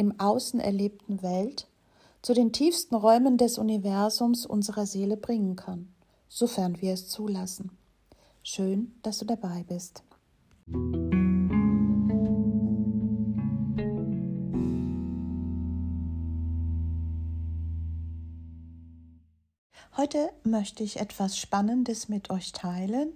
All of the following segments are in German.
im Außen erlebten Welt zu den tiefsten Räumen des Universums unserer Seele bringen kann, sofern wir es zulassen. Schön, dass du dabei bist. Heute möchte ich etwas Spannendes mit euch teilen.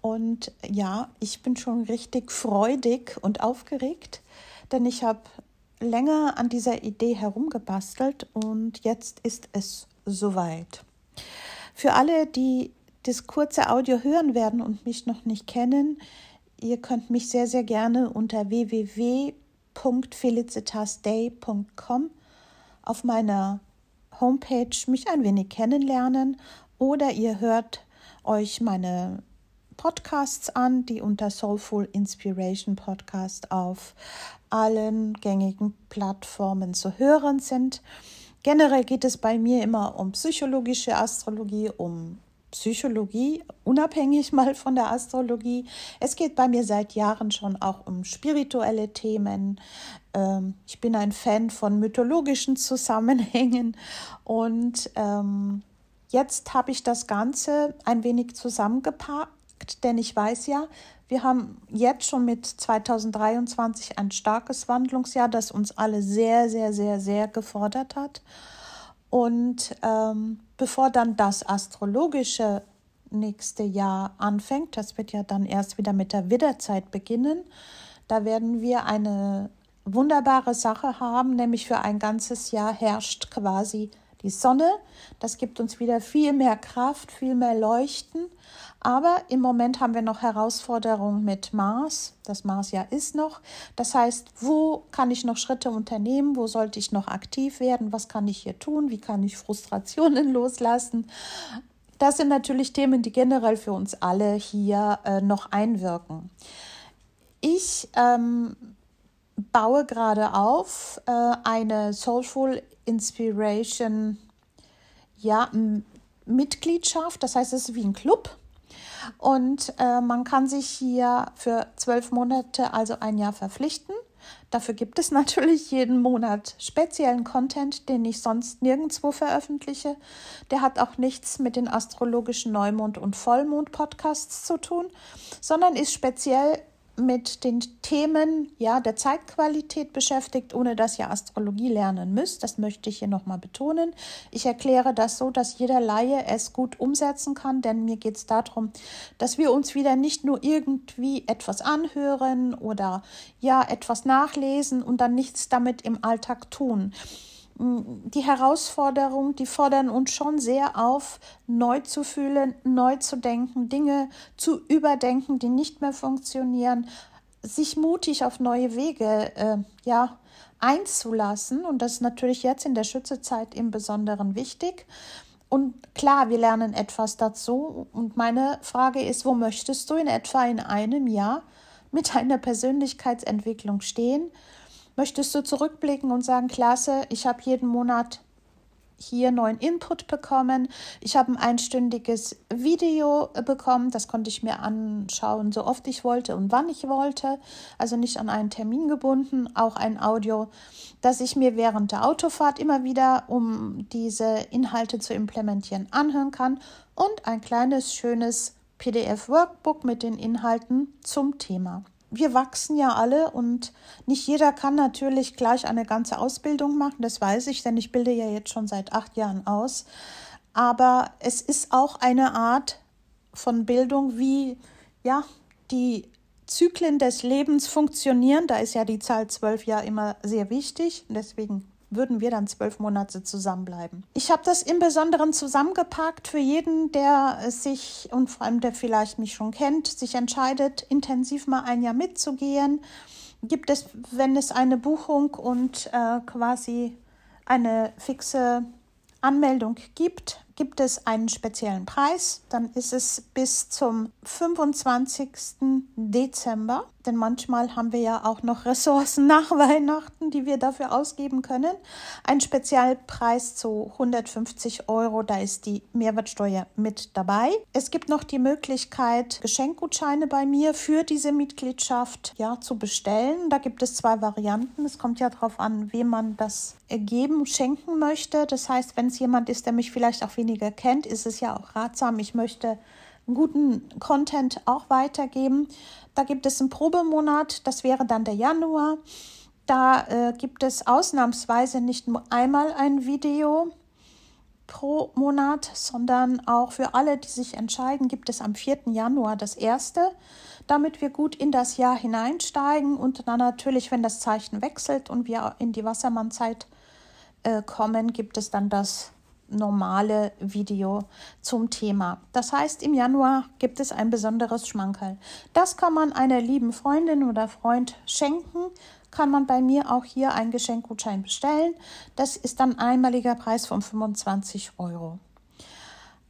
Und ja, ich bin schon richtig freudig und aufgeregt, denn ich habe länger an dieser Idee herumgebastelt und jetzt ist es soweit. Für alle, die das kurze Audio hören werden und mich noch nicht kennen, ihr könnt mich sehr, sehr gerne unter www.felicitasday.com auf meiner Homepage mich ein wenig kennenlernen oder ihr hört euch meine Podcasts an, die unter Soulful Inspiration Podcast auf allen gängigen Plattformen zu hören sind. Generell geht es bei mir immer um psychologische Astrologie, um Psychologie, unabhängig mal von der Astrologie. Es geht bei mir seit Jahren schon auch um spirituelle Themen. Ähm, ich bin ein Fan von mythologischen Zusammenhängen und ähm, jetzt habe ich das Ganze ein wenig zusammengepackt denn ich weiß ja, wir haben jetzt schon mit 2023 ein starkes Wandlungsjahr, das uns alle sehr, sehr, sehr, sehr gefordert hat. Und ähm, bevor dann das astrologische nächste Jahr anfängt, das wird ja dann erst wieder mit der Widderzeit beginnen, da werden wir eine wunderbare Sache haben, nämlich für ein ganzes Jahr herrscht quasi die Sonne. Das gibt uns wieder viel mehr Kraft, viel mehr Leuchten. Aber im Moment haben wir noch Herausforderungen mit Mars. Das Mars ja ist noch. Das heißt, wo kann ich noch Schritte unternehmen? Wo sollte ich noch aktiv werden? Was kann ich hier tun? Wie kann ich Frustrationen loslassen? Das sind natürlich Themen, die generell für uns alle hier äh, noch einwirken. Ich ähm, baue gerade auf äh, eine Soulful Inspiration ja, Mitgliedschaft. Das heißt, es ist wie ein Club. Und äh, man kann sich hier für zwölf Monate, also ein Jahr verpflichten. Dafür gibt es natürlich jeden Monat speziellen Content, den ich sonst nirgendwo veröffentliche. Der hat auch nichts mit den astrologischen Neumond- und Vollmond-Podcasts zu tun, sondern ist speziell mit den Themen ja, der Zeitqualität beschäftigt, ohne dass ihr Astrologie lernen müsst. Das möchte ich hier nochmal betonen. Ich erkläre das so, dass jeder Laie es gut umsetzen kann, denn mir geht es darum, dass wir uns wieder nicht nur irgendwie etwas anhören oder ja etwas nachlesen und dann nichts damit im Alltag tun die Herausforderungen, die fordern uns schon sehr auf, neu zu fühlen, neu zu denken, Dinge zu überdenken, die nicht mehr funktionieren, sich mutig auf neue Wege äh, ja, einzulassen. Und das ist natürlich jetzt in der Schützezeit im Besonderen wichtig. Und klar, wir lernen etwas dazu. Und meine Frage ist, wo möchtest du in etwa in einem Jahr mit deiner Persönlichkeitsentwicklung stehen? Möchtest du zurückblicken und sagen, klasse, ich habe jeden Monat hier neuen Input bekommen. Ich habe ein einstündiges Video bekommen, das konnte ich mir anschauen, so oft ich wollte und wann ich wollte, also nicht an einen Termin gebunden, auch ein Audio, das ich mir während der Autofahrt immer wieder, um diese Inhalte zu implementieren, anhören kann und ein kleines, schönes PDF-Workbook mit den Inhalten zum Thema. Wir wachsen ja alle und nicht jeder kann natürlich gleich eine ganze Ausbildung machen, das weiß ich, denn ich bilde ja jetzt schon seit acht Jahren aus. Aber es ist auch eine Art von Bildung, wie ja, die Zyklen des Lebens funktionieren. Da ist ja die Zahl zwölf ja immer sehr wichtig. Deswegen würden wir dann zwölf Monate zusammenbleiben. Ich habe das im Besonderen zusammengepackt für jeden, der sich und vor allem der vielleicht mich schon kennt, sich entscheidet, intensiv mal ein Jahr mitzugehen. Gibt es, wenn es eine Buchung und äh, quasi eine fixe Anmeldung gibt, gibt es einen speziellen Preis. Dann ist es bis zum 25. Dezember, denn manchmal haben wir ja auch noch Ressourcen nach Weihnachten, die wir dafür ausgeben können. Ein Spezialpreis zu 150 Euro, da ist die Mehrwertsteuer mit dabei. Es gibt noch die Möglichkeit, Geschenkgutscheine bei mir für diese Mitgliedschaft ja, zu bestellen. Da gibt es zwei Varianten. Es kommt ja darauf an, wem man das geben, schenken möchte. Das heißt, wenn es jemand ist, der mich vielleicht auch weniger kennt, ist es ja auch ratsam. Ich möchte guten Content auch weitergeben. Da gibt es einen Probemonat, das wäre dann der Januar. Da äh, gibt es ausnahmsweise nicht nur einmal ein Video pro Monat, sondern auch für alle, die sich entscheiden, gibt es am 4. Januar das erste, damit wir gut in das Jahr hineinsteigen und dann natürlich, wenn das Zeichen wechselt und wir in die Wassermannzeit äh, kommen, gibt es dann das normale Video zum Thema. Das heißt, im Januar gibt es ein besonderes Schmankerl. Das kann man einer lieben Freundin oder Freund schenken. Kann man bei mir auch hier einen Geschenkgutschein bestellen. Das ist dann ein einmaliger Preis von 25 Euro.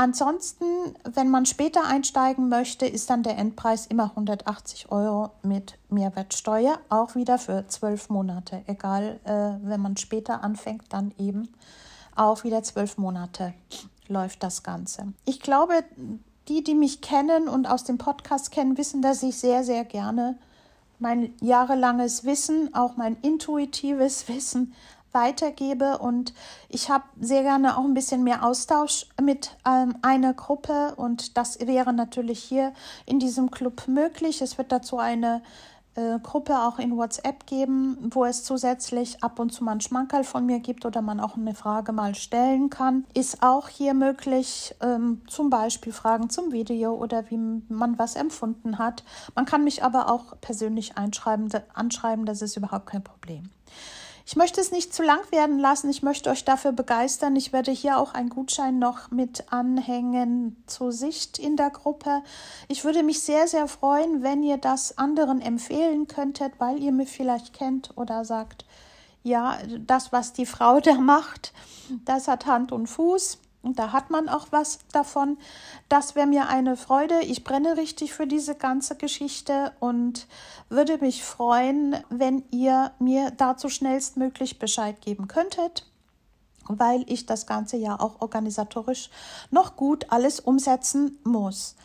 Ansonsten, wenn man später einsteigen möchte, ist dann der Endpreis immer 180 Euro mit Mehrwertsteuer, auch wieder für zwölf Monate. Egal, äh, wenn man später anfängt, dann eben auch wieder zwölf Monate läuft das Ganze. Ich glaube, die, die mich kennen und aus dem Podcast kennen, wissen, dass ich sehr, sehr gerne mein jahrelanges Wissen, auch mein intuitives Wissen weitergebe und ich habe sehr gerne auch ein bisschen mehr Austausch mit ähm, einer Gruppe und das wäre natürlich hier in diesem Club möglich. Es wird dazu eine äh, Gruppe auch in WhatsApp geben, wo es zusätzlich ab und zu mal ein Schmankerl von mir gibt oder man auch eine Frage mal stellen kann. Ist auch hier möglich, ähm, zum Beispiel Fragen zum Video oder wie man was empfunden hat. Man kann mich aber auch persönlich einschreiben, anschreiben, das ist überhaupt kein Problem. Ich möchte es nicht zu lang werden lassen. Ich möchte euch dafür begeistern. Ich werde hier auch einen Gutschein noch mit anhängen zur Sicht in der Gruppe. Ich würde mich sehr, sehr freuen, wenn ihr das anderen empfehlen könntet, weil ihr mich vielleicht kennt oder sagt, ja, das, was die Frau da macht, das hat Hand und Fuß. Und da hat man auch was davon. Das wäre mir eine Freude. Ich brenne richtig für diese ganze Geschichte und würde mich freuen, wenn ihr mir dazu schnellstmöglich Bescheid geben könntet, weil ich das Ganze ja auch organisatorisch noch gut alles umsetzen muss.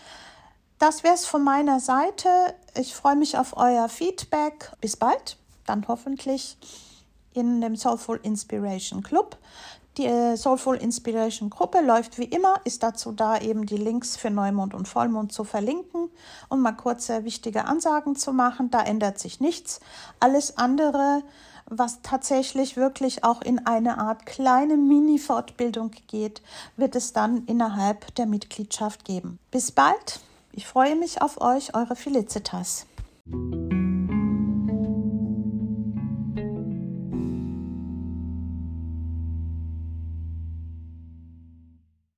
Das wäre es von meiner Seite. Ich freue mich auf euer Feedback. Bis bald, dann hoffentlich in dem Soulful Inspiration Club. Die äh, Soulful Inspiration Gruppe läuft wie immer, ist dazu da, eben die Links für Neumond und Vollmond zu verlinken und mal kurze wichtige Ansagen zu machen. Da ändert sich nichts. Alles andere, was tatsächlich wirklich auch in eine Art kleine Mini-Fortbildung geht, wird es dann innerhalb der Mitgliedschaft geben. Bis bald. Ich freue mich auf euch, eure Felicitas.